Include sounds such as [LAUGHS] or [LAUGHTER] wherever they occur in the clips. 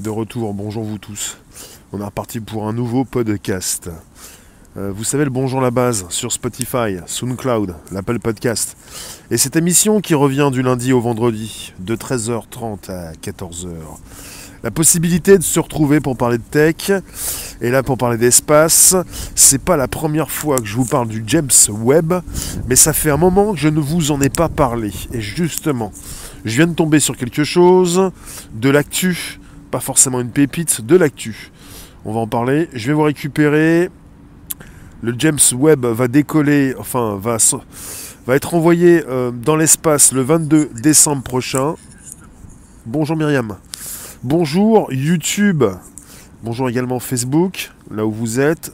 De retour, bonjour vous tous. On est reparti pour un nouveau podcast. Euh, vous savez le bonjour la base sur Spotify, SoundCloud, l'Apple Podcast. Et cette émission qui revient du lundi au vendredi, de 13h30 à 14h. La possibilité de se retrouver pour parler de tech, et là pour parler d'espace. C'est pas la première fois que je vous parle du James Webb, mais ça fait un moment que je ne vous en ai pas parlé. Et justement, je viens de tomber sur quelque chose, de l'actu, pas forcément une pépite, de l'actu. On va en parler. Je vais vous récupérer. Le James Webb va décoller, enfin va, être envoyé euh, dans l'espace le 22 décembre prochain. Bonjour Myriam. Bonjour YouTube. Bonjour également Facebook, là où vous êtes.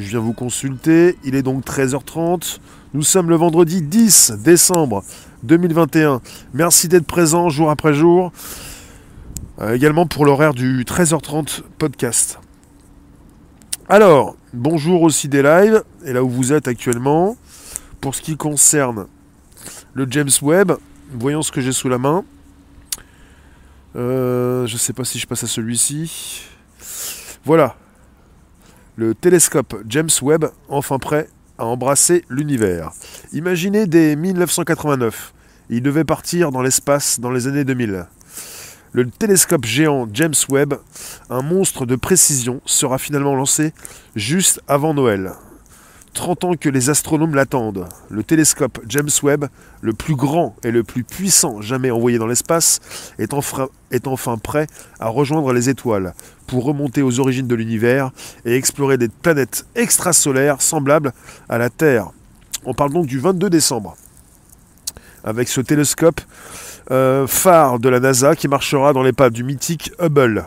Je viens vous consulter. Il est donc 13h30. Nous sommes le vendredi 10 décembre 2021. Merci d'être présent jour après jour. Euh, également pour l'horaire du 13h30 podcast. Alors, bonjour aussi des lives, et là où vous êtes actuellement. Pour ce qui concerne le James Webb, voyons ce que j'ai sous la main. Euh, je ne sais pas si je passe à celui-ci. Voilà. Le télescope James Webb, enfin prêt à embrasser l'univers. Imaginez dès 1989. Il devait partir dans l'espace dans les années 2000. Le télescope géant James Webb, un monstre de précision, sera finalement lancé juste avant Noël. 30 ans que les astronomes l'attendent. Le télescope James Webb, le plus grand et le plus puissant jamais envoyé dans l'espace, est, enfin prêt à rejoindre les étoiles pour remonter aux origines de l'univers et explorer des planètes extrasolaires semblables à la Terre. On parle donc du 22 décembre. Avec ce télescope, euh, phare de la NASA qui marchera dans les pas du mythique Hubble,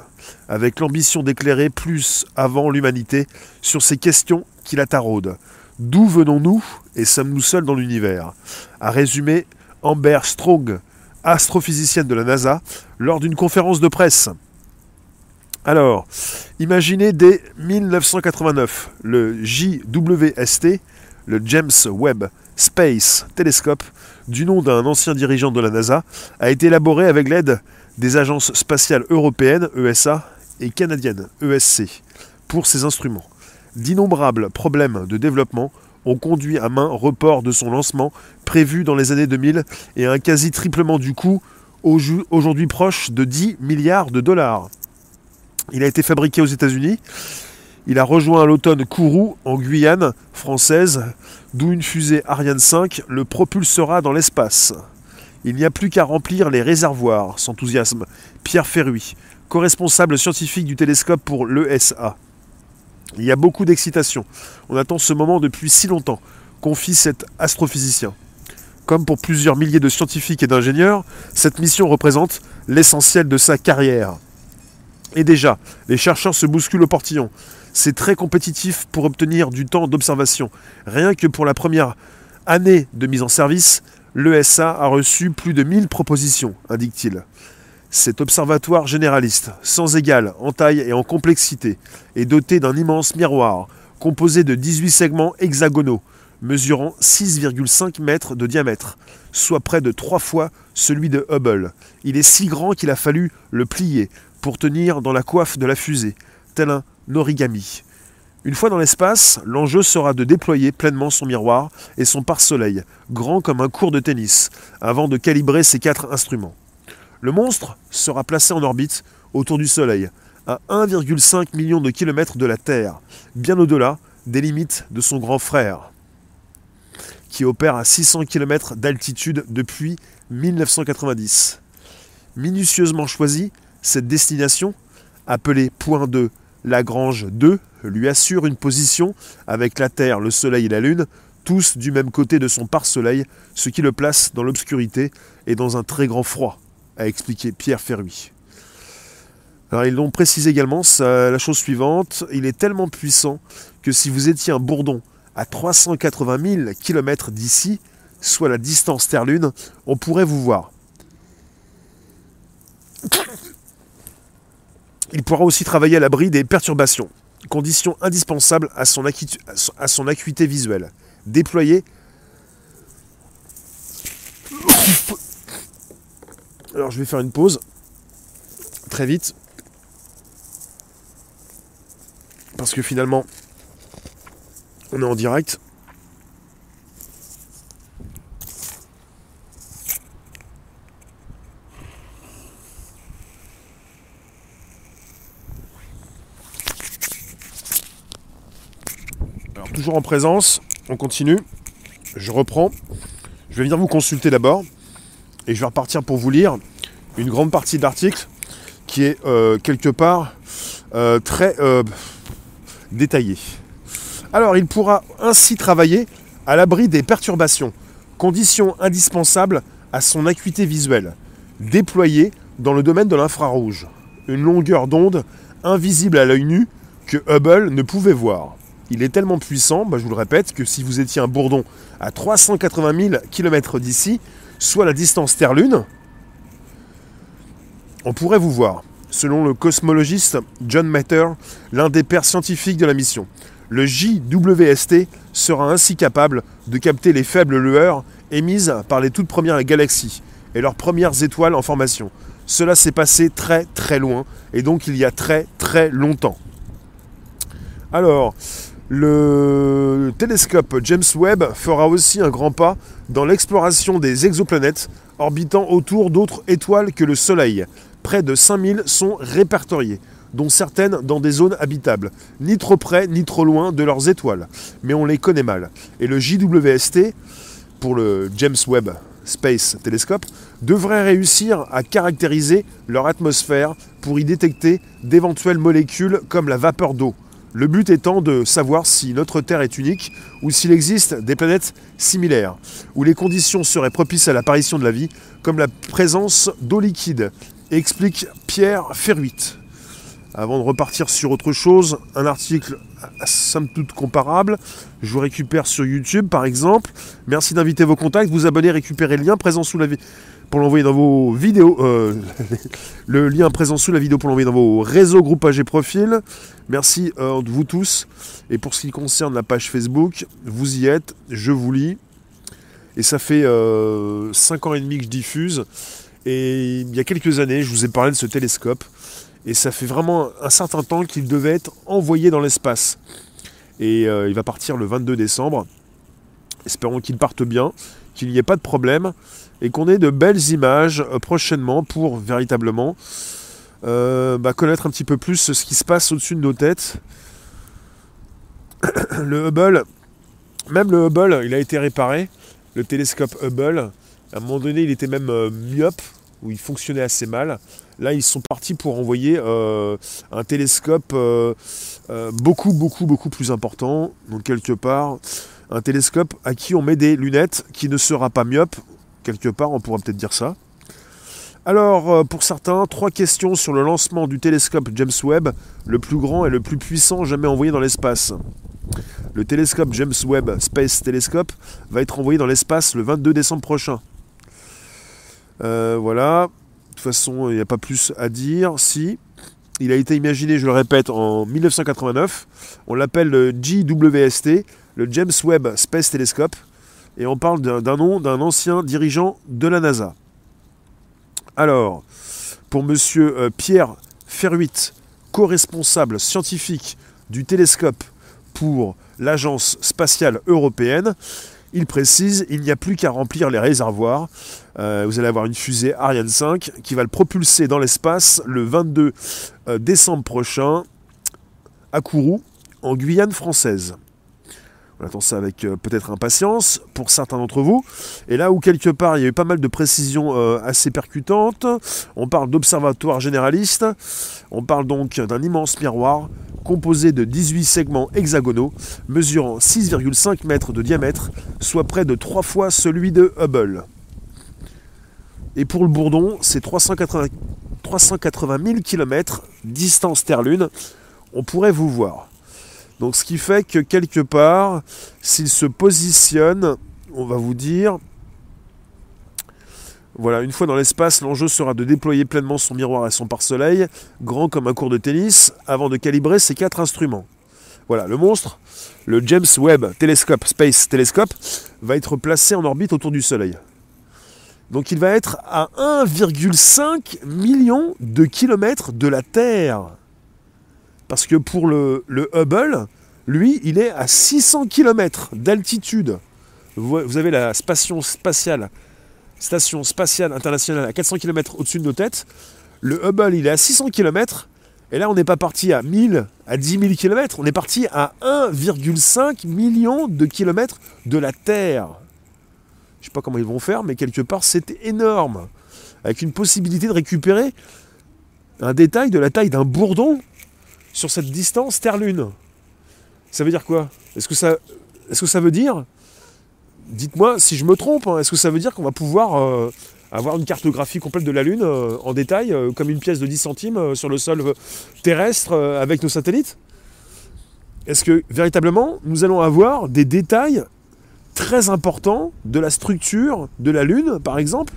avec l'ambition d'éclairer plus avant l'humanité sur ces questions qui la taraudent. D'où venons-nous et sommes-nous seuls dans l'univers? A résumé Amber Strong, astrophysicienne de la NASA, lors d'une conférence de presse. Alors, imaginez dès 1989 le JWST, le James Webb Space Telescope, du nom d'un ancien dirigeant de la NASA, a été élaboré avec l'aide des agences spatiales européennes, ESA, et canadiennes, ESC, pour ses instruments. D'innombrables problèmes de développement ont conduit à main report de son lancement, prévu dans les années 2000, et à un quasi-triplement du coût, aujourd'hui proche de 10 milliards de dollars. Il a été fabriqué aux États-Unis. Il a rejoint à l'automne Kourou, en Guyane française, d'où une fusée Ariane 5 le propulsera dans l'espace. Il n'y a plus qu'à remplir les réservoirs, s'enthousiasme Pierre Ferruy, co-responsable scientifique du télescope pour l'ESA. Il y a beaucoup d'excitation. On attend ce moment depuis si longtemps, confie cet astrophysicien. Comme pour plusieurs milliers de scientifiques et d'ingénieurs, cette mission représente l'essentiel de sa carrière. Et déjà, les chercheurs se bousculent au portillon. C'est très compétitif pour obtenir du temps d'observation. Rien que pour la première année de mise en service, l'ESA a reçu plus de 1000 propositions, indique-t-il. Cet observatoire généraliste, sans égal en taille et en complexité, est doté d'un immense miroir, composé de 18 segments hexagonaux, mesurant 6,5 mètres de diamètre, soit près de trois fois celui de Hubble. Il est si grand qu'il a fallu le plier pour tenir dans la coiffe de la fusée, tel un origami. Une fois dans l'espace, l'enjeu sera de déployer pleinement son miroir et son pare-soleil, grand comme un cours de tennis, avant de calibrer ses quatre instruments. Le monstre sera placé en orbite autour du Soleil, à 1,5 million de kilomètres de la Terre, bien au-delà des limites de son grand frère, qui opère à 600 km d'altitude depuis 1990. Minutieusement choisie, cette destination, appelée Point 2 Lagrange 2 lui assure une position avec la Terre, le Soleil et la Lune, tous du même côté de son pare-soleil, ce qui le place dans l'obscurité et dans un très grand froid, a expliqué Pierre Ferruy. Alors ils l'ont précisé également, la chose suivante, il est tellement puissant que si vous étiez un bourdon à 380 000 km d'ici, soit la distance Terre-Lune, on pourrait vous voir. Il pourra aussi travailler à l'abri des perturbations, condition indispensable à son, acuité visuelle. Déployer. Alors je vais faire une pause très vite. Parce que finalement, on est en direct. En présence, on continue. Je reprends. Je vais venir vous consulter d'abord et je vais repartir pour vous lire une grande partie de l'article qui est euh, quelque part euh, très euh, détaillé. Alors il pourra ainsi travailler à l'abri des perturbations, condition indispensable à son acuité visuelle, déployée dans le domaine de l'infrarouge, une longueur d'onde invisible à l'œil nu que Hubble ne pouvait voir. Il est tellement puissant, bah, je vous le répète, que si vous étiez un bourdon à 380 000 km d'ici, soit la distance Terre-Lune, on pourrait vous voir. Selon le cosmologiste John Matter, l'un des pères scientifiques de la mission, le JWST sera ainsi capable de capter les faibles lueurs émises par les toutes premières galaxies et leurs premières étoiles en formation. Cela s'est passé très très loin et donc il y a très très longtemps. Alors, le télescope James Webb fera aussi un grand pas dans l'exploration des exoplanètes orbitant autour d'autres étoiles que le Soleil. Près de 5000 sont répertoriées, dont certaines dans des zones habitables, ni trop près ni trop loin de leurs étoiles, mais on les connaît mal. Et le JWST, pour le James Webb Space Telescope, devrait réussir à caractériser leur atmosphère pour y détecter d'éventuelles molécules comme la vapeur d'eau le but étant de savoir si notre Terre est unique ou s'il existe des planètes similaires, où les conditions seraient propices à l'apparition de la vie, comme la présence d'eau liquide, explique Pierre Ferruit. Avant de repartir sur autre chose, un article somme toute comparable, je vous récupère sur YouTube par exemple. Merci d'inviter vos contacts, vous abonner, récupérer le lien présent sous la vidéo pour l'envoyer dans vos vidéos, euh, [LAUGHS] le lien présent sous la vidéo pour l'envoyer dans vos réseaux, groupages et profils. Merci euh, de vous tous. Et pour ce qui concerne la page Facebook, vous y êtes, je vous lis. Et ça fait 5 euh, ans et demi que je diffuse. Et il y a quelques années, je vous ai parlé de ce télescope. Et ça fait vraiment un certain temps qu'il devait être envoyé dans l'espace. Et il va partir le 22 décembre. Espérons qu'il parte bien, qu'il n'y ait pas de problème et qu'on ait de belles images euh, prochainement pour véritablement euh, bah, connaître un petit peu plus ce qui se passe au-dessus de nos têtes. [COUGHS] le Hubble, même le Hubble, il a été réparé, le télescope Hubble. À un moment donné, il était même euh, myope, où il fonctionnait assez mal. Là, ils sont partis pour envoyer un télescope beaucoup, beaucoup, beaucoup plus important. Donc, quelque part, un télescope à qui on met des lunettes qui ne sera pas myope, quelque part, on pourra peut-être dire ça. Alors, euh, pour certains, trois questions sur le lancement du télescope James Webb, le plus grand et le plus puissant jamais envoyé dans l'espace. Le télescope James Webb Space Telescope va être envoyé dans l'espace le 22 décembre prochain. Euh, voilà. De toute façon, il n'y a pas plus à dire. Si. Il a été imaginé, je le répète, en 1989. On l'appelle le JWST, le James Webb Space Telescope et on parle d'un nom d'un ancien dirigeant de la NASA. Alors, pour monsieur euh, Pierre Ferruit, co-responsable scientifique du télescope pour l'Agence spatiale européenne, il précise il n'y a plus qu'à remplir les réservoirs. Euh, vous allez avoir une fusée Ariane 5 qui va le propulser dans l'espace le 22 euh, décembre prochain à Kourou, en Guyane française. On attend ça avec euh, peut-être impatience pour certains d'entre vous. Et là où quelque part il y a eu pas mal de précisions euh, assez percutantes, on parle d'observatoire généraliste, on parle donc d'un immense miroir composé de 18 segments hexagonaux mesurant 6,5 mètres de diamètre, soit près de 3 fois celui de Hubble. Et pour le Bourdon, c'est 380, 380 000 km, distance Terre-Lune. On pourrait vous voir. Donc ce qui fait que quelque part, s'il se positionne, on va vous dire, voilà, une fois dans l'espace, l'enjeu sera de déployer pleinement son miroir et son pare-soleil, grand comme un cours de tennis, avant de calibrer ses quatre instruments. Voilà, le monstre, le James Webb Telescope Space Telescope, va être placé en orbite autour du Soleil. Donc il va être à 1,5 million de kilomètres de la Terre. Parce que pour le, le Hubble, lui, il est à 600 km d'altitude. Vous, avez la station spatiale, station spatiale internationale à 400 km au-dessus de nos têtes. Le Hubble, il est à 600 km. Et là, on n'est pas parti à 1000, à 10 000 km. On est parti à 1,5 million de kilomètres de la Terre. Je ne sais pas comment ils vont faire, mais quelque part, c'est énorme. Avec une possibilité de récupérer un détail de la taille d'un bourdon sur cette distance Terre-Lune. Ça veut dire quoi? Est-ce que, ça, veut dire, dites-moi si je me trompe, hein, est-ce que ça veut dire qu'on va pouvoir euh, avoir une cartographie complète de la Lune euh, en détail, euh, comme une pièce de 10 centimes sur le sol terrestre avec nos satellites? Est-ce que véritablement nous allons avoir des détails très importants de la structure de la Lune, par exemple?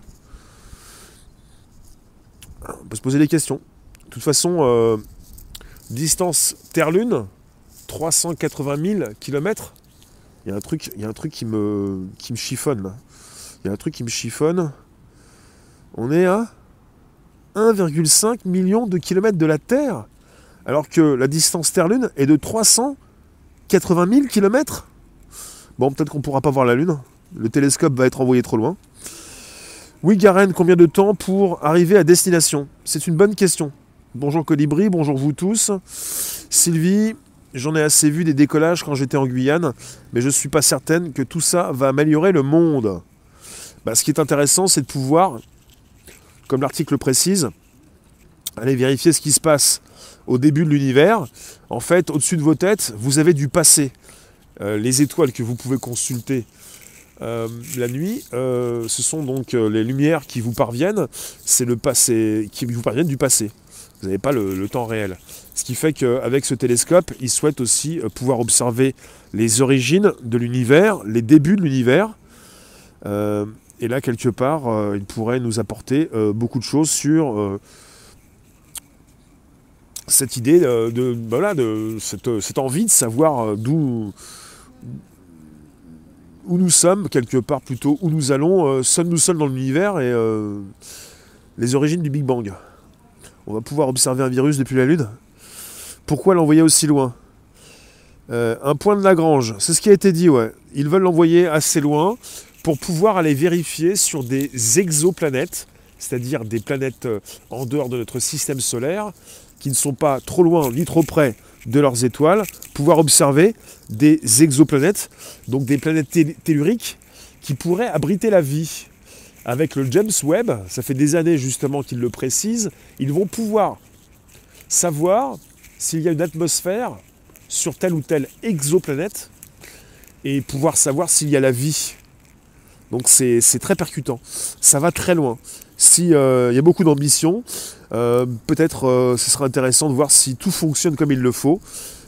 On peut se poser des questions. De toute façon, distance Terre-Lune, 380 000 km. Il y a un truc, qui, me, chiffonne Il y a un truc qui me chiffonne. On est à 1,5 million de kilomètres de la Terre, alors que la distance Terre-Lune est de 380 000 km. Bon, peut-être qu'on ne pourra pas voir la Lune. Le télescope va être envoyé trop loin. Oui, Garen, combien de temps pour arriver à destination? C'est une bonne question. Bonjour Colibri, bonjour vous tous. Sylvie, J'en ai assez vu des décollages quand j'étais en Guyane, mais je ne suis pas certaine que tout ça va améliorer le monde. Bah, ce qui est intéressant, c'est de pouvoir, comme l'article précise, aller vérifier ce qui se passe au début de l'univers. En fait, au-dessus de vos têtes, vous avez du passé. Euh, les étoiles que vous pouvez consulter euh, la nuit, euh, ce sont donc les lumières qui vous parviennent. C'est le passé, qui vous parviennent du passé. Vous n'avez pas le, temps réel. Ce qui fait qu'avec ce télescope, il souhaite aussi euh, pouvoir observer les origines de l'univers, les débuts de l'univers. Euh, et là, quelque part, euh, il pourrait nous apporter beaucoup de choses sur cette idée de, voilà, de cette, envie de savoir d'où où nous sommes, quelque part plutôt, où nous allons, sommes-nous seuls dans l'univers et les origines du Big Bang on va pouvoir observer un virus depuis la Lune. Pourquoi l'envoyer aussi loin? Euh, Un point de Lagrange, c'est ce qui a été dit, ouais. Ils veulent l'envoyer assez loin pour pouvoir aller vérifier sur des exoplanètes, c'est-à-dire des planètes euh, en dehors de notre système solaire, qui ne sont pas trop loin ni trop près de leurs étoiles, pouvoir observer des exoplanètes, donc des planètes telluriques qui pourraient abriter la vie avec le James Webb, ça fait des années justement qu'ils le précisent, ils vont pouvoir savoir s'il y a une atmosphère sur telle ou telle exoplanète et pouvoir savoir s'il y a la vie. Donc c'est très percutant. Ça va très loin. S'il euh, y a beaucoup d'ambition, euh, peut-être euh, ce sera intéressant de voir si tout fonctionne comme il le faut.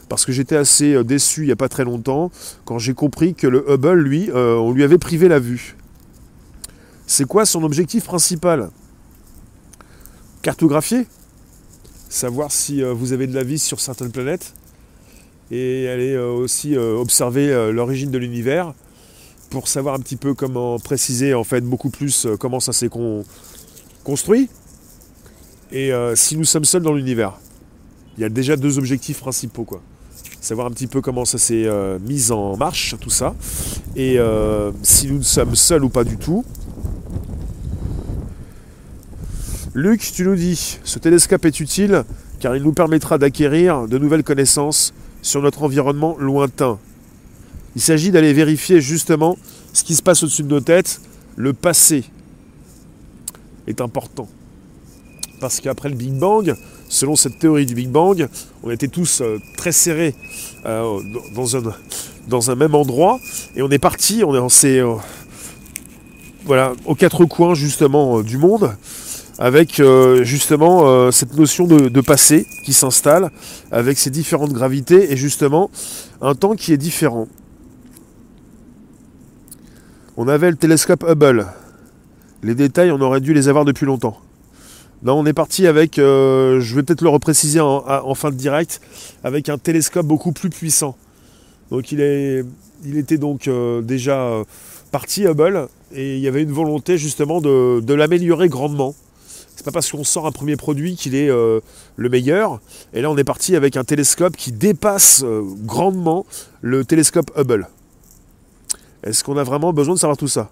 Parce que j'étais assez déçu il n'y a pas très longtemps quand j'ai compris que le Hubble, lui, on lui avait privé la vue. C'est quoi son objectif principal? Cartographier Savoir si euh, vous avez de la vie sur certaines planètes et aller euh, aussi euh, observer l'origine de l'univers pour savoir un petit peu comment préciser en fait beaucoup plus comment ça s'est construit et si nous sommes seuls dans l'univers. Il y a déjà deux objectifs principaux quoi. Savoir un petit peu comment ça s'est mis en marche tout ça et si nous sommes seuls ou pas du tout Luc, tu nous dis, ce télescope est utile car il nous permettra d'acquérir de nouvelles connaissances sur notre environnement lointain. Il s'agit d'aller vérifier justement ce qui se passe au-dessus de nos têtes. Le passé est important. Parce qu'après le Big Bang, selon cette théorie du Big Bang, on était tous euh, très serrés euh, dans, un, même endroit et on est parti, on est euh, voilà, aux quatre coins justement du monde avec euh, justement euh, cette notion de, passé qui s'installe, avec ces différentes gravités et justement un temps qui est différent. On avait le télescope Hubble. Les détails, on aurait dû les avoir depuis longtemps. Là, on est parti avec, euh, je vais peut-être le repréciser en, fin de direct, avec un télescope beaucoup plus puissant. Donc il, est, il était donc déjà parti Hubble et il y avait une volonté justement de l'améliorer grandement C'est pas parce qu'on sort un premier produit qu'il est euh, le meilleur. Et là, on est parti avec un télescope qui dépasse euh, grandement le télescope Hubble. Est-ce qu'on a vraiment besoin de savoir tout ça?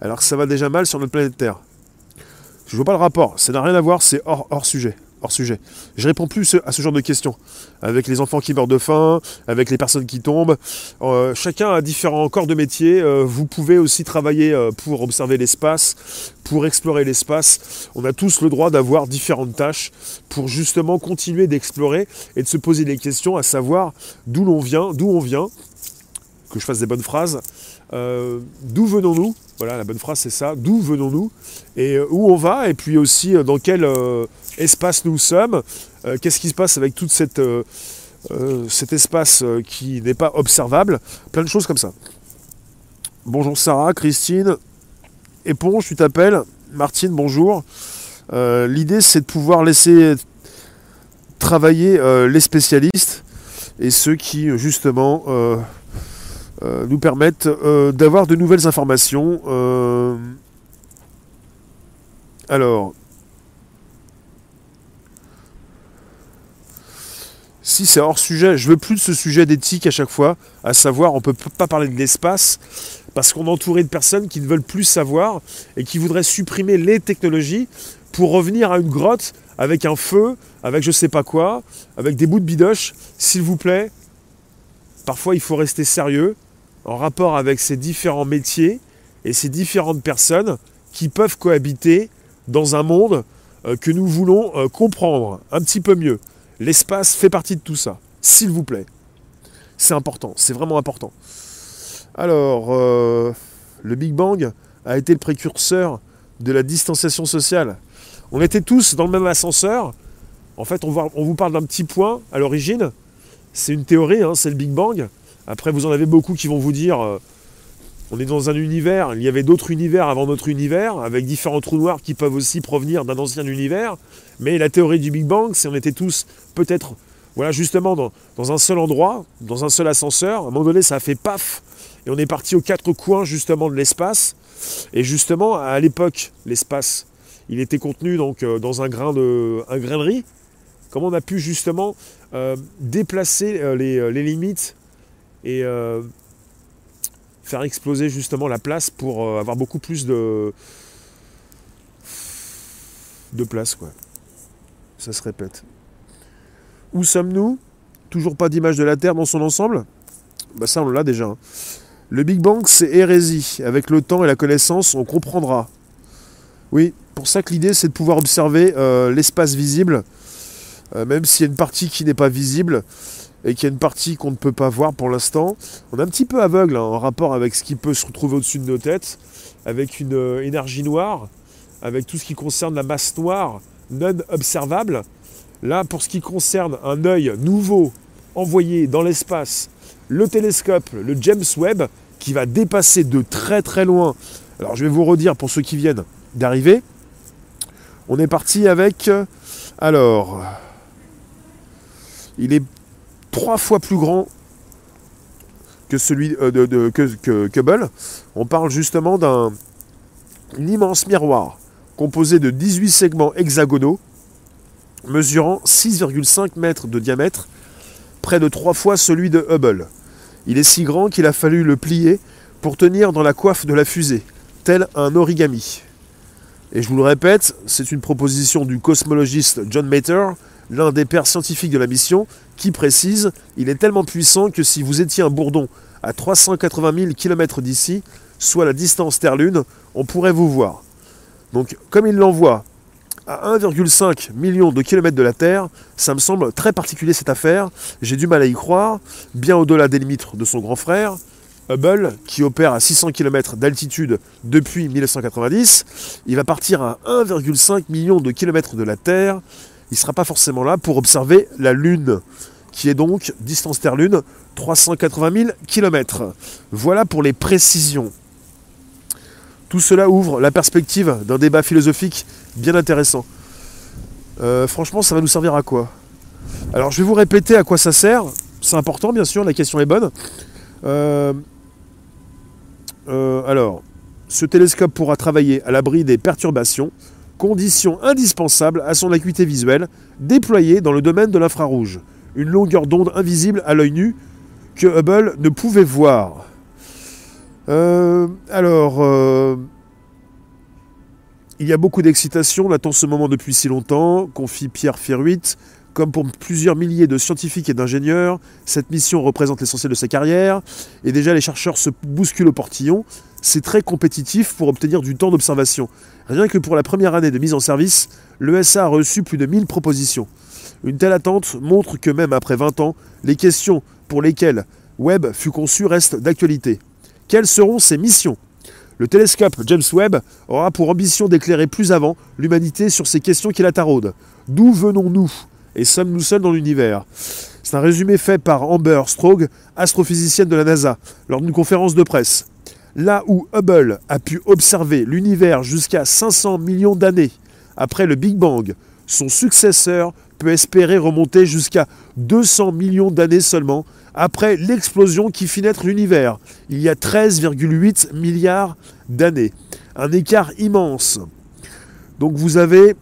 Alors que ça va déjà mal sur notre planète Terre. Je ne vois pas le rapport. Ça n'a rien à voir, c'est hors, hors sujet hors sujet. Je réponds plus à ce genre de questions. Avec les enfants qui meurent de faim, avec les personnes qui tombent. Euh, chacun a différents corps de métier. Euh, vous pouvez aussi travailler euh, pour observer l'espace, pour explorer l'espace. On a tous le droit d'avoir différentes tâches pour justement continuer d'explorer et de se poser des questions, à savoir d'où l'on vient, d'où on vient, que je fasse des bonnes phrases, d'où venons-nous voilà, la bonne phrase c'est ça. D'où venons-nous et où on va et puis aussi dans quel espace nous sommes, euh, qu'est-ce qui se passe avec tout euh, euh, cet espace qui n'est pas observable, plein de choses comme ça. Bonjour Sarah, Christine, Éponge, tu t'appelles, Martine, bonjour. L'idée c'est de pouvoir laisser travailler les spécialistes et ceux qui justement nous permettent d'avoir de nouvelles informations. alors, si c'est hors sujet, je veux plus de ce sujet d'éthique à chaque fois, à savoir on ne peut pas parler de l'espace parce qu'on est entouré de personnes qui ne veulent plus savoir et qui voudraient supprimer les technologies pour revenir à une grotte avec un feu, avec je sais pas quoi, avec des bouts de bidoche. S'il vous plaît, parfois il faut rester sérieux en rapport avec ces différents métiers et ces différentes personnes qui peuvent cohabiter dans un monde euh, que nous voulons euh, comprendre un petit peu mieux. L'espace fait partie de tout ça, s'il vous plaît. C'est important, c'est vraiment important. Alors, euh, le Big Bang a été le précurseur de la distanciation sociale. On était tous dans le même ascenseur. En fait, on, vous parle d'un petit point à l'origine. C'est une théorie, hein, c'est le Big Bang. Après, vous en avez beaucoup qui vont vous dire euh, on est dans un univers, il y avait d'autres univers avant notre univers, avec différents trous noirs qui peuvent aussi provenir d'un ancien univers. Mais la théorie du Big Bang, c'est on était tous peut-être, voilà, justement dans, un seul endroit, dans un seul ascenseur. À un moment donné, ça a fait paf, et on est parti aux quatre coins justement de l'espace. Et justement, à l'époque, l'espace, il était contenu donc euh, dans un grain de, un grain riz. Comment on a pu justement euh, déplacer euh, les, limites faire exploser justement la place pour euh, avoir beaucoup plus de, de place. Quoi. Ça se répète. Où sommes-nous? Toujours pas d'image de la Terre dans son ensemble? Bah Ça, on l'a déjà. Hein. Le Big Bang, c'est hérésie. Avec le temps et la connaissance, on comprendra. Oui, pour ça que l'idée, c'est de pouvoir observer euh, l'espace visible, euh, même s'il y a une partie qui n'est pas visible et qu'il y a une partie qu'on ne peut pas voir pour l'instant. On est un petit peu aveugle hein, en rapport avec ce qui peut se retrouver au-dessus de nos têtes, avec une euh, énergie noire, avec tout ce qui concerne la masse noire non observable. Là, pour ce qui concerne un œil nouveau envoyé dans l'espace, le télescope, le James Webb, qui va dépasser de très très loin. Alors je vais vous redire pour ceux qui viennent d'arriver. On est parti avec... Alors... Il est trois fois plus grand que celui euh, de, On parle justement d'un immense miroir composé de 18 segments hexagonaux mesurant 6,5 mètres de diamètre, près de trois fois celui de Hubble. Il est si grand qu'il a fallu le plier pour tenir dans la coiffe de la fusée, tel un origami. Et je vous le répète, c'est une proposition du cosmologiste John Mater, l'un des pères scientifiques de la mission, qui précise il est tellement puissant que si vous étiez un bourdon à 380 000 km d'ici, soit la distance Terre-Lune, on pourrait vous voir. Donc, comme il l'envoie à 1,5 million de kilomètres de la Terre, ça me semble très particulier cette affaire. J'ai du mal à y croire, bien au-delà des limites de son grand frère. Hubble, qui opère à 600 km d'altitude depuis 1990, il va partir à 1,5 million de kilomètres de la Terre il ne sera pas forcément là pour observer la Lune, qui est donc, distance Terre-Lune, 380 000 km. Voilà pour les précisions. Tout cela ouvre la perspective d'un débat philosophique bien intéressant. Euh, franchement, ça va nous servir à quoi? Alors, je vais vous répéter à quoi ça sert. C'est important, bien sûr, la question est bonne. Euh, euh, alors, ce télescope pourra travailler à l'abri des perturbations condition indispensable à son acuité visuelle, déployée dans le domaine de l'infrarouge, une longueur d'onde invisible à l'œil nu que Hubble ne pouvait voir. Euh, alors, euh, il y a beaucoup d'excitation, on attend ce moment depuis si longtemps, confie Pierre Ferruit. Comme pour plusieurs milliers de scientifiques et d'ingénieurs, cette mission représente l'essentiel de sa carrière, et déjà les chercheurs se bousculent au portillon. C'est très compétitif pour obtenir du temps d'observation. Rien que pour la première année de mise en service, l'ESA a reçu plus de 1000 propositions. Une telle attente montre que même après 20 ans, les questions pour lesquelles Webb fut conçu restent d'actualité. Quelles seront ses missions? Le télescope James Webb aura pour ambition d'éclairer plus avant l'humanité sur ces questions qui la taraudent. D'où venons-nous? Et sommes-nous seuls dans l'univers? C'est un résumé fait par Amber Strog, astrophysicienne de la NASA, lors d'une conférence de presse. Là où Hubble a pu observer l'univers jusqu'à 500 millions d'années après le Big Bang, son successeur peut espérer remonter jusqu'à 200 millions d'années seulement après l'explosion qui fit naître l'univers, il y a 13,8 milliards d'années. Un écart immense. Donc vous avez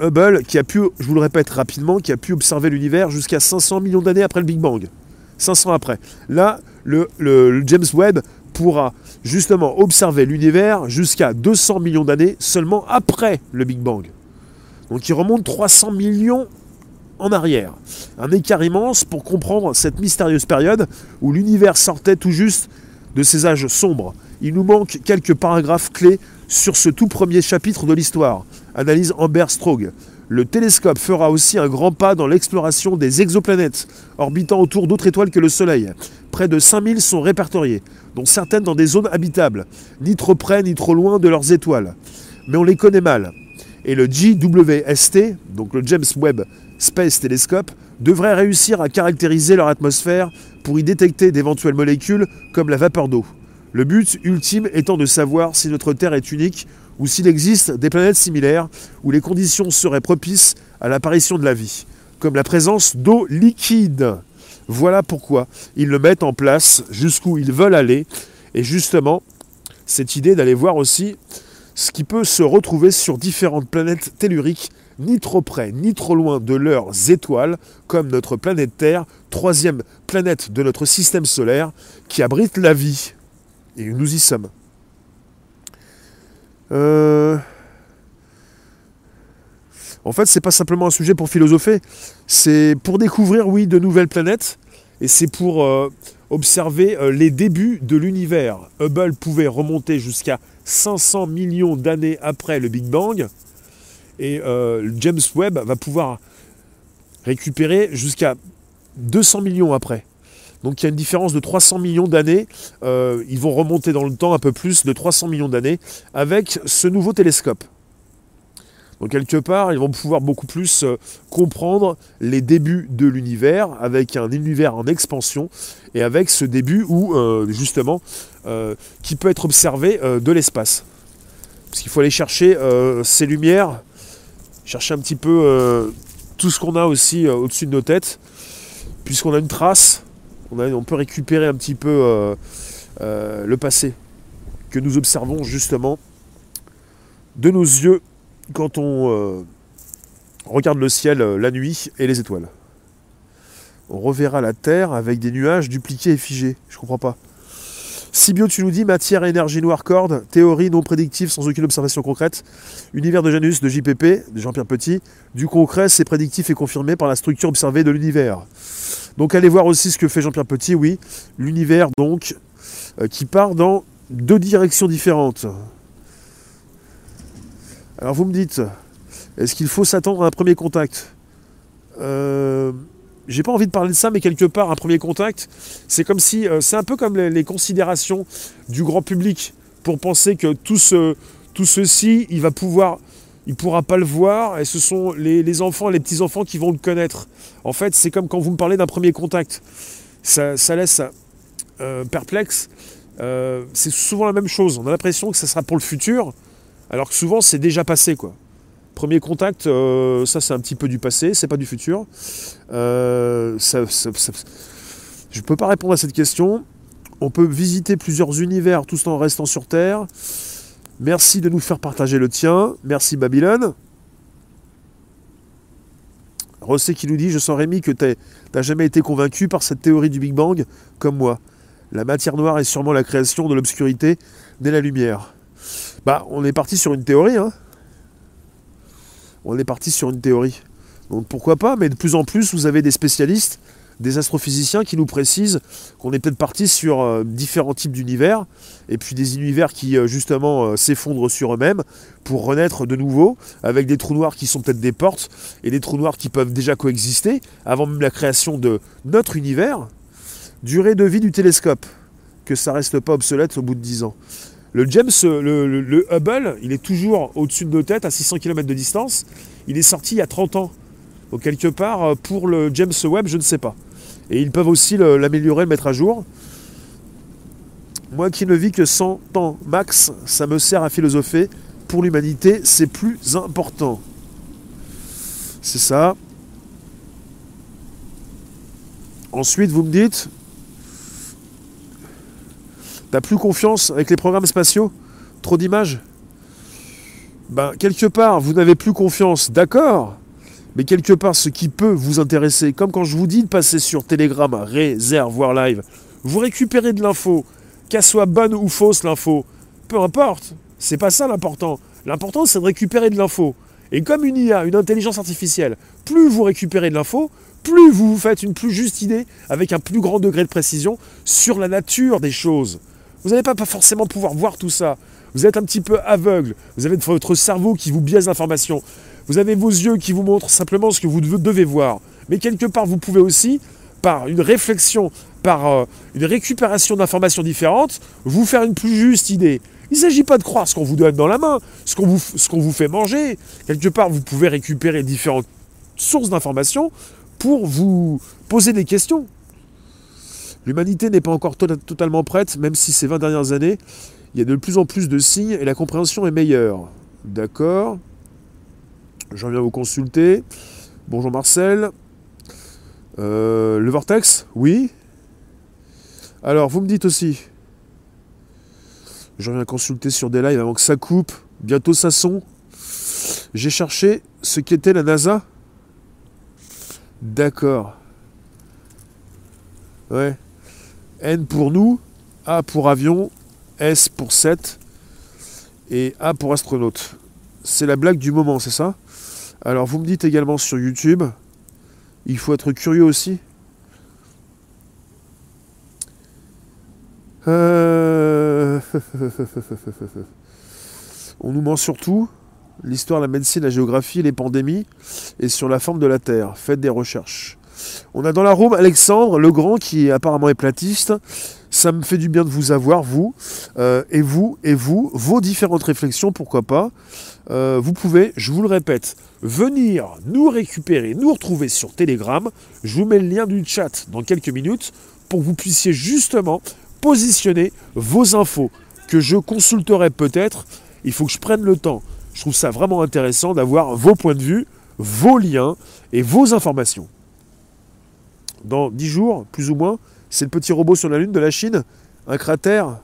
Hubble qui a pu, je vous le répète rapidement, qui a pu observer l'univers jusqu'à 500 millions d'années après le Big Bang. 500 après. Là, le, James Webb pourra justement observer l'univers jusqu'à 200 millions d'années seulement après le Big Bang. Donc il remonte 300 millions en arrière. Un écart immense pour comprendre cette mystérieuse période où l'univers sortait tout juste de ses âges sombres. Il nous manque quelques paragraphes clés sur ce tout premier chapitre de l'histoire, analyse Amber Strog. Le télescope fera aussi un grand pas dans l'exploration des exoplanètes orbitant autour d'autres étoiles que le Soleil. Près de 5000 sont répertoriées, dont certaines dans des zones habitables, ni trop près ni trop loin de leurs étoiles. Mais on les connaît mal. Et le JWST, donc le James Webb Space Telescope, devrait réussir à caractériser leur atmosphère pour y détecter d'éventuelles molécules comme la vapeur d'eau. Le but ultime étant de savoir si notre Terre est unique ou s'il existe des planètes similaires où les conditions seraient propices à l'apparition de la vie, comme la présence d'eau liquide. Voilà pourquoi ils le mettent en place jusqu'où ils veulent aller, et justement, cette idée d'aller voir aussi ce qui peut se retrouver sur différentes planètes telluriques, ni trop près ni trop loin de leurs étoiles, comme notre planète Terre, troisième planète de notre système solaire, qui abrite la vie. Et nous y sommes. Euh, en fait, c'est pas simplement un sujet pour philosopher, c'est pour découvrir, oui, de nouvelles planètes, et c'est pour euh, observer euh, les débuts de l'univers. Hubble pouvait remonter jusqu'à 500 millions d'années après le Big Bang, et James Webb va pouvoir récupérer jusqu'à 200 millions après. Donc il y a une différence de 300 millions d'années. Euh, ils vont remonter dans le temps un peu plus de 300 millions d'années avec ce nouveau télescope. Donc quelque part, ils vont pouvoir beaucoup plus euh, comprendre les débuts de l'univers avec un univers en expansion et avec ce début où euh, justement qui peut être observé de l'espace. Parce qu'il faut aller chercher ces lumières, chercher un petit peu tout ce qu'on a aussi au-dessus de nos têtes, puisqu'on a une trace on, peut récupérer un petit peu euh, euh, le passé que nous observons justement de nos yeux quand on euh, regarde le ciel la nuit et les étoiles. On reverra la Terre avec des nuages dupliqués et figés. Je comprends pas. Sibio, tu nous dis matière, énergie noire, corde, théorie non prédictive sans aucune observation concrète, univers de Janus de JPP, de Jean-Pierre Petit, du concret, c'est prédictif et confirmé par la structure observée de l'univers. Donc allez voir aussi ce que fait Jean-Pierre Petit, oui, l'univers donc euh, qui part dans deux directions différentes. Alors vous me dites, est-ce qu'il faut s'attendre à un premier contact? Euh, J'ai pas envie de parler de ça, mais quelque part, un premier contact, c'est comme si, euh, c'est un peu comme les, considérations du grand public pour penser que tout, tout ceci, il va pouvoir il ne pourra pas le voir et ce sont les, enfants, les petits-enfants qui vont le connaître. En fait, c'est comme quand vous me parlez d'un premier contact. Ça, laisse euh, perplexe. Euh, c'est souvent la même chose. On a l'impression que ça sera pour le futur, alors que souvent c'est déjà passé. quoi. Premier contact, euh, ça c'est un petit peu du passé, c'est pas du futur. je ne peux pas répondre à cette question. On peut visiter plusieurs univers tout en restant sur Terre. Merci de nous faire partager le tien. Merci Babylone. Rossé qui nous dit Je sens Rémi que tu n'as jamais été convaincu par cette théorie du Big Bang comme moi. La matière noire est sûrement la création de l'obscurité dès la lumière. Bah, on est parti sur une théorie, hein. On est parti sur une théorie. Donc pourquoi pas, mais de plus en plus, vous avez des spécialistes des astrophysiciens qui nous précisent qu'on est peut-être parti sur euh, différents types d'univers, et puis des univers qui euh, justement euh, s'effondrent sur eux-mêmes pour renaître de nouveau, avec des trous noirs qui sont peut-être des portes, et des trous noirs qui peuvent déjà coexister, avant même la création de notre univers. Durée de vie du télescope, que ça reste pas obsolète au bout de 10 ans. Le James, le, le Hubble, il est toujours au-dessus de nos têtes, à 600 km de distance. Il est sorti il y a 30 ans. Donc quelque part, pour le James Webb, je ne sais pas. Et ils peuvent aussi l'améliorer, le mettre à jour. Moi qui ne vis que 100 ans max, ça me sert à philosopher. Pour l'humanité, c'est plus important. C'est ça. Ensuite, vous me dites, t'as plus confiance avec les programmes spatiaux? Trop d'images? Ben, quelque part, vous n'avez plus confiance, d'accord mais quelque part, ce qui peut vous intéresser, comme quand je vous dis de passer sur Telegram, réservoir live, vous récupérez de l'info, qu'elle soit bonne ou fausse l'info, peu importe, c'est pas ça l'important. L'important, c'est de récupérer de l'info. Et comme une IA, une intelligence artificielle, plus vous récupérez de l'info, plus vous vous faites une plus juste idée, avec un plus grand degré de précision, sur la nature des choses. Vous n'allez pas forcément pouvoir voir tout ça. Vous êtes un petit peu aveugle. Vous avez votre cerveau qui vous biaise l'information. Vous avez vos yeux qui vous montrent simplement ce que vous devez voir. Mais quelque part, vous pouvez aussi, par une réflexion, par euh, une récupération d'informations différentes, vous faire une plus juste idée. Il ne s'agit pas de croire ce qu'on vous donne dans la main, ce qu'on vous, vous, fait manger. Quelque part, vous pouvez récupérer différentes sources d'informations pour vous poser des questions. L'humanité n'est pas encore totalement prête, même si ces 20 dernières années, il y a de plus en plus de signes et la compréhension est meilleure. D'accord? J'en viens vous consulter. Bonjour Marcel. Euh, le vortex Oui. Alors, vous me dites aussi. J'en viens consulter sur des lives avant que ça coupe. Bientôt ça son. J'ai cherché ce qu'était la NASA. D'accord. Ouais. N pour nous, A pour avion, S pour 7 et A pour astronaute. C'est la blague du moment, c'est ça? Alors vous me dites également sur YouTube, il faut être curieux aussi. Euh, [LAUGHS] on nous ment surtout l'histoire, la médecine, la géographie, les pandémies et sur la forme de la Terre. Faites des recherches. On a dans la Rome Alexandre le Grand qui apparemment est platiste. Ça me fait du bien de vous avoir, vous, euh, et vous, et vous, vos différentes réflexions, pourquoi pas. Euh, vous pouvez, je vous le répète, venir nous récupérer, nous retrouver sur Telegram. Je vous mets le lien du chat dans quelques minutes pour que vous puissiez justement positionner vos infos que je consulterai peut-être. Il faut que je prenne le temps. Je trouve ça vraiment intéressant d'avoir vos points de vue, vos liens et vos informations. Dans 10 jours, plus ou moins, c'est le petit robot sur la Lune de la Chine Un cratère.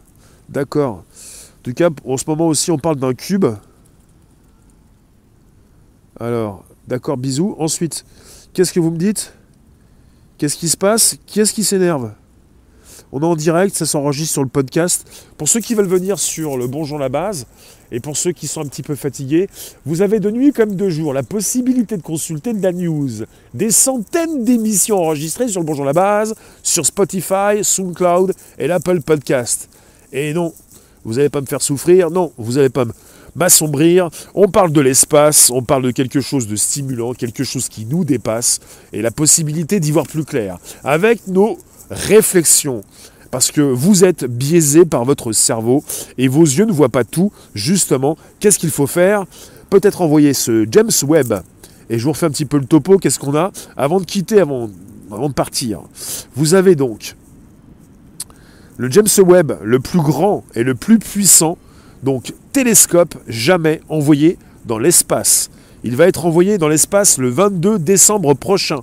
D'accord. En tout cas, en ce moment aussi, on parle d'un cube. Alors, d'accord, bisous. Ensuite, qu'est-ce que vous me dites? Qu'est-ce qui se passe? Qui est-ce qui s'énerve? On est en direct, ça s'enregistre sur le podcast. Pour ceux qui veulent venir sur le Bonjour la base, et pour ceux qui sont un petit peu fatigués, vous avez de nuit comme de jour la possibilité de consulter de la news. Des centaines d'émissions enregistrées sur le Bonjour la base, sur Spotify, SoundCloud et l'Apple Podcast. Et non, vous n'allez pas me faire souffrir, non, vous n'allez pas m'assombrir. On parle de l'espace, on parle de quelque chose de stimulant, quelque chose qui nous dépasse, et la possibilité d'y voir plus clair, avec nos réflexions. Parce que vous êtes biaisé par votre cerveau et vos yeux ne voient pas tout. Justement, qu'est-ce qu'il faut faire? Peut-être envoyer ce James Webb. Et je vous refais un petit peu le topo. Qu'est-ce qu'on a? Avant de quitter, avant, avant de partir, vous avez donc le James Webb, le plus grand et le plus puissant donc télescope jamais envoyé dans l'espace. Il va être envoyé dans l'espace le 22 décembre prochain.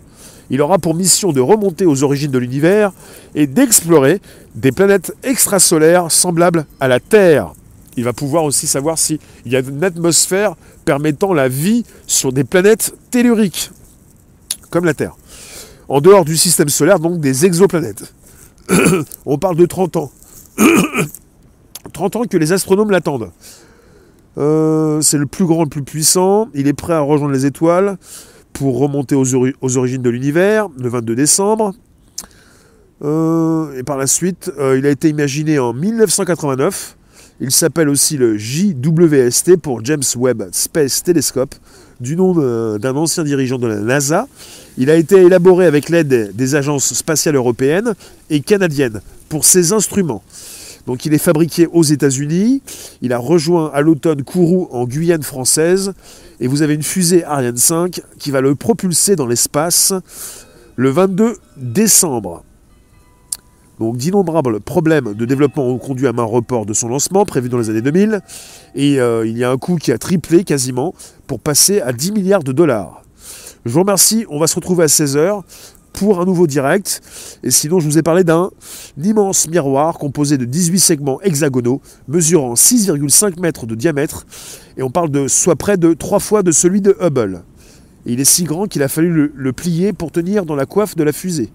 Il aura pour mission de remonter aux origines de l'univers et d'explorer des planètes extrasolaires semblables à la Terre. il va pouvoir aussi savoir s'il y a une atmosphère permettant la vie sur des planètes telluriques, comme la Terre. En dehors du système solaire, donc des exoplanètes. [COUGHS] On parle de 30 ans. [COUGHS] 30 ans que les astronomes l'attendent. Euh, c'est le plus grand, le plus puissant. Il est prêt à rejoindre les étoiles pour remonter aux, origines de l'univers, le 22 décembre. Euh, et par la suite, euh, il a été imaginé en 1989. Il s'appelle aussi le JWST pour James Webb Space Telescope, du nom d'un ancien dirigeant de la NASA. Il a été élaboré avec l'aide des agences spatiales européennes et canadiennes pour ses instruments. Donc il est fabriqué aux États-Unis. Il a rejoint à l'automne Kourou en Guyane française. Et vous avez une fusée Ariane 5 qui va le propulser dans l'espace le 22 décembre. Donc d'innombrables problèmes de développement ont conduit à un report de son lancement prévu dans les années 2000. Et euh, il y a un coût qui a triplé quasiment pour passer à 10 milliards de dollars. Je vous remercie, on va se retrouver à 16h pour un nouveau direct. Et sinon, je vous ai parlé d'un immense miroir composé de 18 segments hexagonaux mesurant 6,5 mètres de diamètre. Et on parle de soit près de 3 fois de celui de Hubble. Il est si grand qu'il a fallu le, le, plier pour tenir dans la coiffe de la fusée,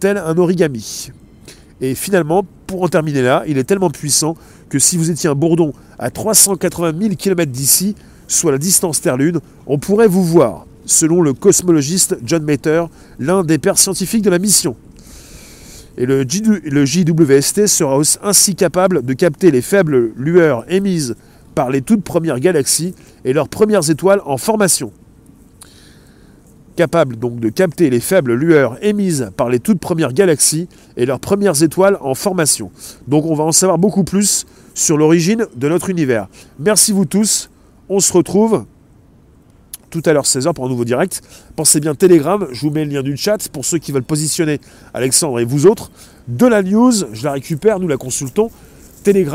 tel un origami. Et finalement, pour en terminer là, il est tellement puissant que si vous étiez un bourdon à 380 000 km d'ici, soit la distance Terre-Lune, on pourrait vous voir selon le cosmologiste John Mater, l'un des pères scientifiques de la mission. Et le, JWST sera ainsi capable de capter les faibles lueurs émises par les toutes premières galaxies et leurs premières étoiles en formation. Capable donc de capter les faibles lueurs émises par les toutes premières galaxies et leurs premières étoiles en formation. Donc on va en savoir beaucoup plus sur l'origine de notre univers. Merci vous tous, on se retrouve tout à l'heure 16h pour un nouveau direct. Pensez bien Telegram, je vous mets le lien du chat pour ceux qui veulent positionner Alexandre et vous autres. De la news, je la récupère, nous la consultons. Telegram.